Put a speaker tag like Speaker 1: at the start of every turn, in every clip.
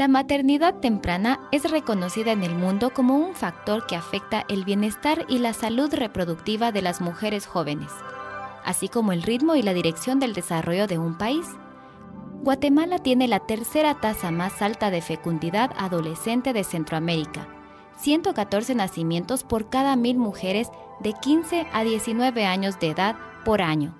Speaker 1: La maternidad temprana es reconocida en el mundo como un factor que afecta el bienestar y la salud reproductiva de las mujeres jóvenes, así como el ritmo y la dirección del desarrollo de un país. Guatemala tiene la tercera tasa más alta de fecundidad adolescente de Centroamérica, 114 nacimientos por cada mil mujeres de 15 a 19 años de edad por año.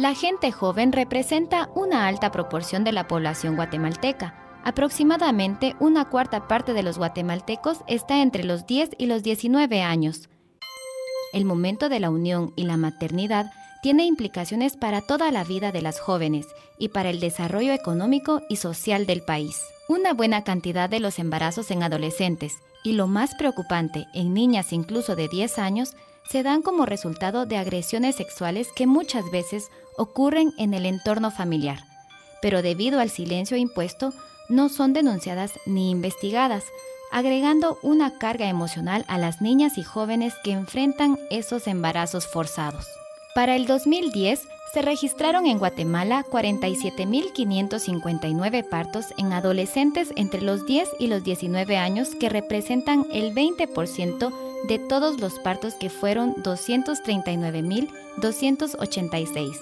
Speaker 1: La gente joven representa una alta proporción de la población guatemalteca. Aproximadamente una cuarta parte de los guatemaltecos está entre los 10 y los 19 años. El momento de la unión y la maternidad tiene implicaciones para toda la vida de las jóvenes y para el desarrollo económico y social del país. Una buena cantidad de los embarazos en adolescentes y lo más preocupante en niñas incluso de 10 años se dan como resultado de agresiones sexuales que muchas veces ocurren en el entorno familiar, pero debido al silencio impuesto no son denunciadas ni investigadas, agregando una carga emocional a las niñas y jóvenes que enfrentan esos embarazos forzados. Para el 2010 se registraron en Guatemala 47.559 partos en adolescentes entre los 10 y los 19 años que representan el 20% de todos los partos que fueron 239.286.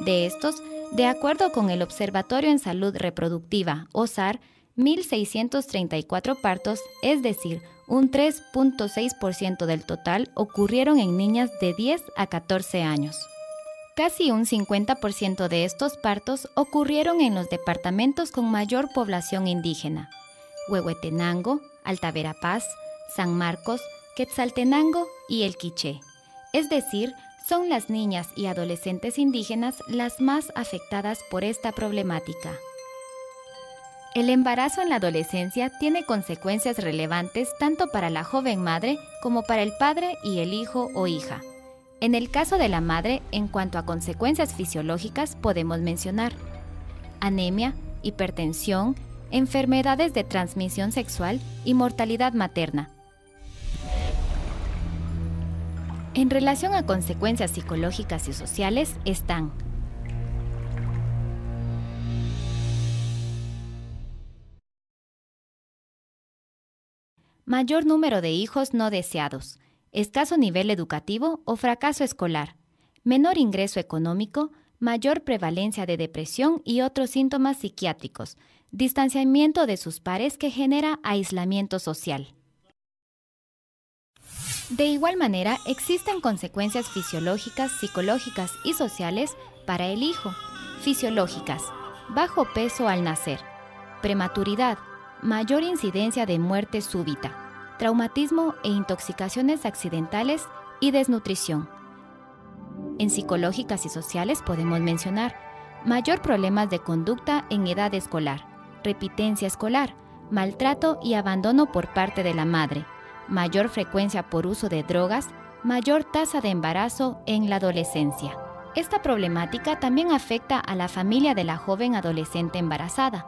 Speaker 1: De estos, de acuerdo con el Observatorio en Salud Reproductiva, OSAR, 1.634 partos, es decir, un 3.6% del total, ocurrieron en niñas de 10 a 14 años. Casi un 50% de estos partos ocurrieron en los departamentos con mayor población indígena, Huehuetenango, Alta Verapaz, San Marcos, Quetzaltenango y El Quiché, es decir, son las niñas y adolescentes indígenas las más afectadas por esta problemática. El embarazo en la adolescencia tiene consecuencias relevantes tanto para la joven madre como para el padre y el hijo o hija. En el caso de la madre, en cuanto a consecuencias fisiológicas, podemos mencionar anemia, hipertensión, enfermedades de transmisión sexual y mortalidad materna, En relación a consecuencias psicológicas y sociales están. Mayor número de hijos no deseados, escaso nivel educativo o fracaso escolar, menor ingreso económico, mayor prevalencia de depresión y otros síntomas psiquiátricos, distanciamiento de sus pares que genera aislamiento social. De igual manera, existen consecuencias fisiológicas, psicológicas y sociales para el hijo. Fisiológicas. Bajo peso al nacer. Prematuridad. Mayor incidencia de muerte súbita. Traumatismo e intoxicaciones accidentales y desnutrición. En psicológicas y sociales podemos mencionar mayor problemas de conducta en edad escolar, repitencia escolar, maltrato y abandono por parte de la madre, mayor frecuencia por uso de drogas, mayor tasa de embarazo en la adolescencia. Esta problemática también afecta a la familia de la joven adolescente embarazada.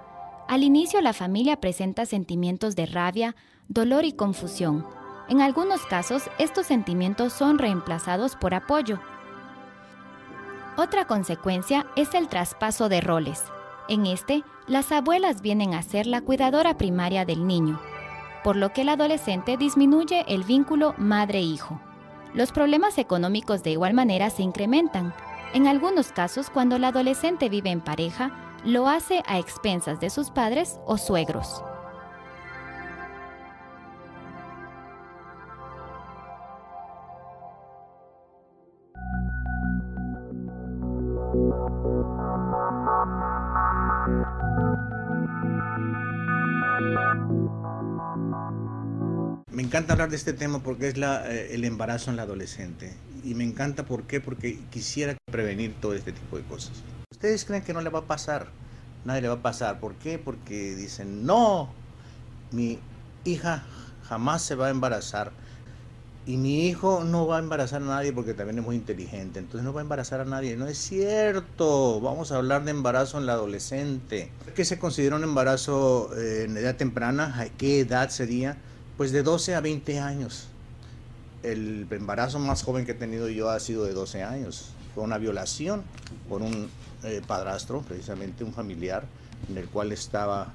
Speaker 1: Al inicio la familia presenta sentimientos de rabia, dolor y confusión. En algunos casos estos sentimientos son reemplazados por apoyo. Otra consecuencia es el traspaso de roles. En este, las abuelas vienen a ser la cuidadora primaria del niño, por lo que el adolescente disminuye el vínculo madre-hijo. Los problemas económicos de igual manera se incrementan. En algunos casos, cuando el adolescente vive en pareja, lo hace a expensas de sus padres o suegros.
Speaker 2: Encanta hablar de este tema porque es eh, el embarazo en la adolescente. Y me encanta ¿por qué? porque quisiera prevenir todo este tipo de cosas. Ustedes creen que no le va a pasar, nadie le va a pasar. ¿Por qué? Porque dicen, no, mi hija jamás se va a embarazar. Y mi hijo no va a embarazar a nadie porque también es muy inteligente. Entonces no va a embarazar a nadie. No es cierto. Vamos a hablar de embarazo en la adolescente. ¿Qué se considera un embarazo eh, en edad temprana? ¿A qué edad sería? Pues de 12 a 20 años. el embarazo más joven que he tenido yo ha sido de 12 años. Fue una violación por un eh, padrastro, precisamente un familiar, en el cual estaba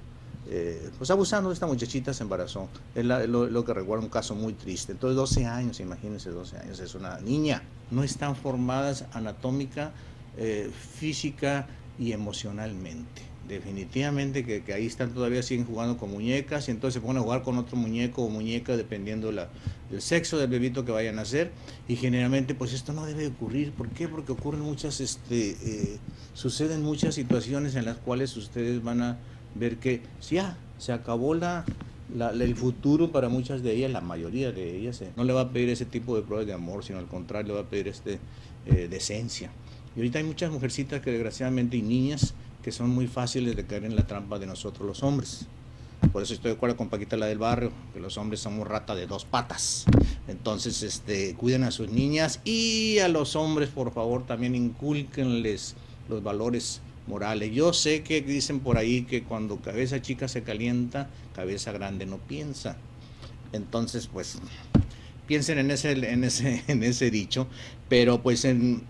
Speaker 2: eh, pues abusando de esta muchachita, se embarazó. Es lo, que recuerda un caso muy triste. Entonces, 12 años, imagínense, 12 años, es una niña. No están formadas anatómica, eh, física y emocionalmente. Definitivamente que, ahí están todavía siguen jugando con muñecas y entonces se ponen a jugar con otro muñeco o muñeca dependiendo la, del sexo del bebito que vayan a hacer y generalmente pues esto no debe ocurrir. ¿Por qué? Porque ocurren muchas, este, eh, suceden muchas situaciones en las cuales ustedes van a ver que ya se acabó la, el futuro para muchas de ellas, la mayoría de ellas. Eh. No le va a pedir ese tipo de pruebas de amor, sino al contrario, le va a pedir este, eh, decencia. Y ahorita hay muchas mujercitas que desgraciadamente y niñas que son muy fáciles de caer en la trampa de nosotros los hombres. Por eso estoy de acuerdo con Paquita la del barrio, que los hombres somos rata de dos patas. Entonces, este, cuiden a sus niñas y a los hombres, por favor, también inculquenles los valores morales. Yo sé que dicen por ahí que cuando cabeza chica se calienta, cabeza grande no piensa. Entonces, pues, piensen en ese, en ese, dicho, pero pues en...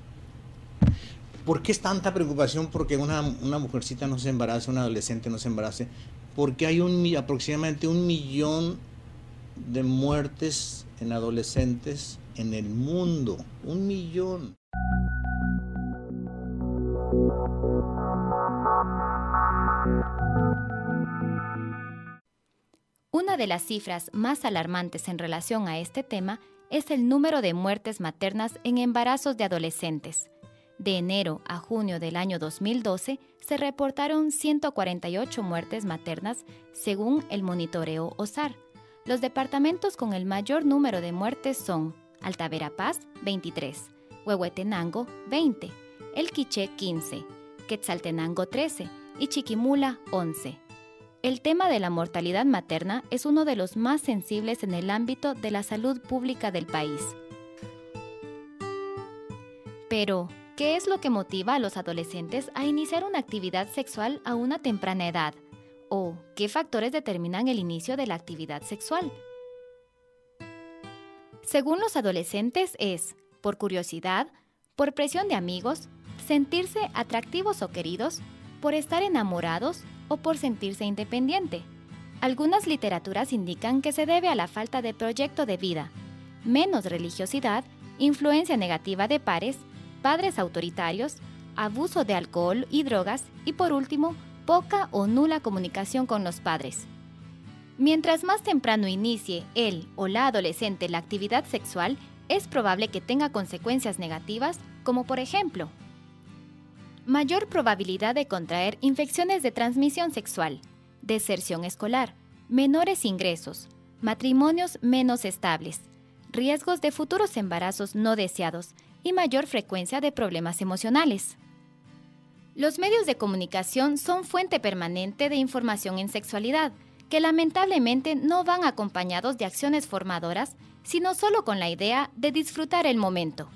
Speaker 2: ¿Por qué es tanta preocupación porque una, una mujercita no se embarace, una adolescente no se embarace? Porque hay un, aproximadamente un millón de muertes en adolescentes en el mundo. Un millón.
Speaker 1: Una de las cifras más alarmantes en relación a este tema es el número de muertes maternas en embarazos de adolescentes. De enero a junio del año 2012 se reportaron 148 muertes maternas según el monitoreo OSAR. Los departamentos con el mayor número de muertes son Alta Verapaz, 23, Huehuetenango, 20, El Quiché, 15, Quetzaltenango, 13 y Chiquimula, 11. El tema de la mortalidad materna es uno de los más sensibles en el ámbito de la salud pública del país. Pero, ¿qué es lo que motiva a los adolescentes a iniciar una actividad sexual a una temprana edad? ¿O qué factores determinan el inicio de la actividad sexual? Según los adolescentes es, por curiosidad, por presión de amigos, sentirse atractivos o queridos, por estar enamorados o por sentirse independiente. Algunas literaturas indican que se debe a la falta de proyecto de vida, menos religiosidad, influencia negativa de pares, padres autoritarios, abuso de alcohol y drogas y por último, poca o nula comunicación con los padres. Mientras más temprano inicie él o la adolescente la actividad sexual, es probable que tenga consecuencias negativas como por ejemplo, mayor probabilidad de contraer infecciones de transmisión sexual, deserción escolar, menores ingresos, matrimonios menos estables, riesgos de futuros embarazos no deseados y mayor frecuencia de problemas emocionales. Los medios de comunicación son fuente permanente de información en sexualidad, que lamentablemente no van acompañados de acciones formadoras, sino solo con la idea de disfrutar el momento.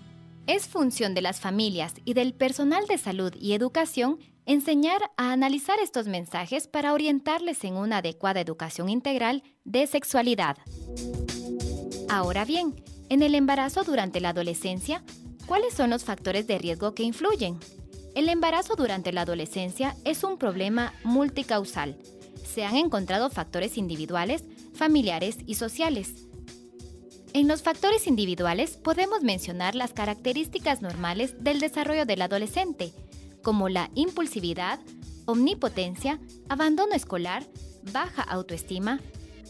Speaker 1: Es función de las familias y del personal de salud y educación enseñar a analizar estos mensajes para orientarles en una adecuada educación integral de sexualidad. Ahora bien, en el embarazo durante la adolescencia, ¿cuáles son los factores de riesgo que influyen? El embarazo durante la adolescencia es un problema multicausal. Se han encontrado factores individuales, familiares y sociales en los factores individuales podemos mencionar las características normales del desarrollo del adolescente, como la impulsividad, omnipotencia, abandono escolar, baja autoestima,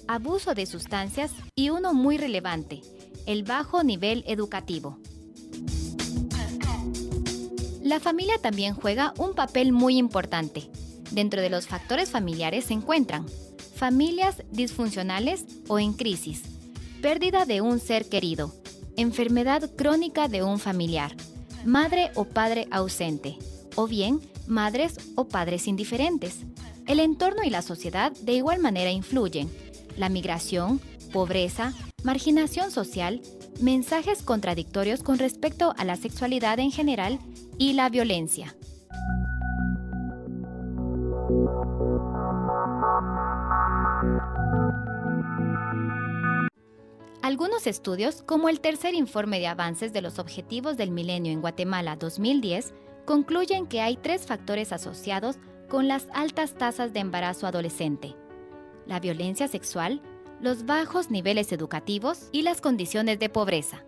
Speaker 1: abuso de sustancias y uno muy relevante, el bajo nivel educativo. La familia también juega un papel muy importante. Dentro de los factores familiares se encuentran familias disfuncionales o en crisis, pérdida de un ser querido, enfermedad crónica de un familiar, madre o padre ausente, o bien madres o padres indiferentes. El entorno y la sociedad de igual manera influyen. La migración, pobreza, marginación social, mensajes contradictorios con respecto a la sexualidad en general y la violencia. Algunos estudios, como el tercer informe de avances de los Objetivos del Milenio en Guatemala 2010, concluyen que hay tres factores asociados con las altas tasas de embarazo adolescente. La violencia sexual, los bajos niveles educativos y las condiciones de pobreza.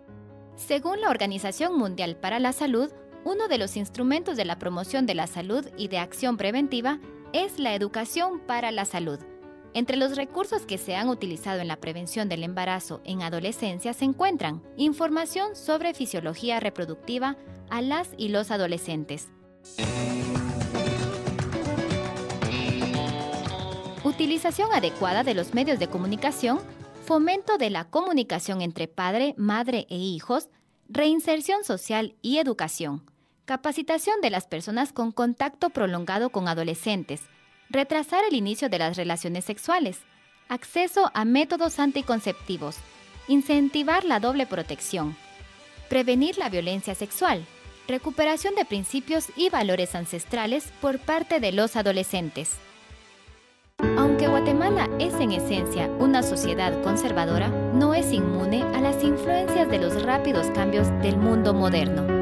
Speaker 1: Según la Organización Mundial para la Salud, uno de los instrumentos de la promoción de la salud y de acción preventiva es la educación para la salud. Entre los recursos que se han utilizado en la prevención del embarazo en adolescencia se encuentran información sobre fisiología reproductiva a las y los adolescentes. Utilización adecuada de los medios de comunicación, fomento de la comunicación entre padre, madre e hijos, reinserción social y educación, capacitación de las personas con contacto prolongado con adolescentes, retrasar el inicio de las relaciones sexuales, acceso a métodos anticonceptivos, incentivar la doble protección, prevenir la violencia sexual, recuperación de principios y valores ancestrales por parte de los adolescentes. Aunque Guatemala es en esencia una sociedad conservadora, no es inmune a las influencias de los rápidos cambios del mundo moderno.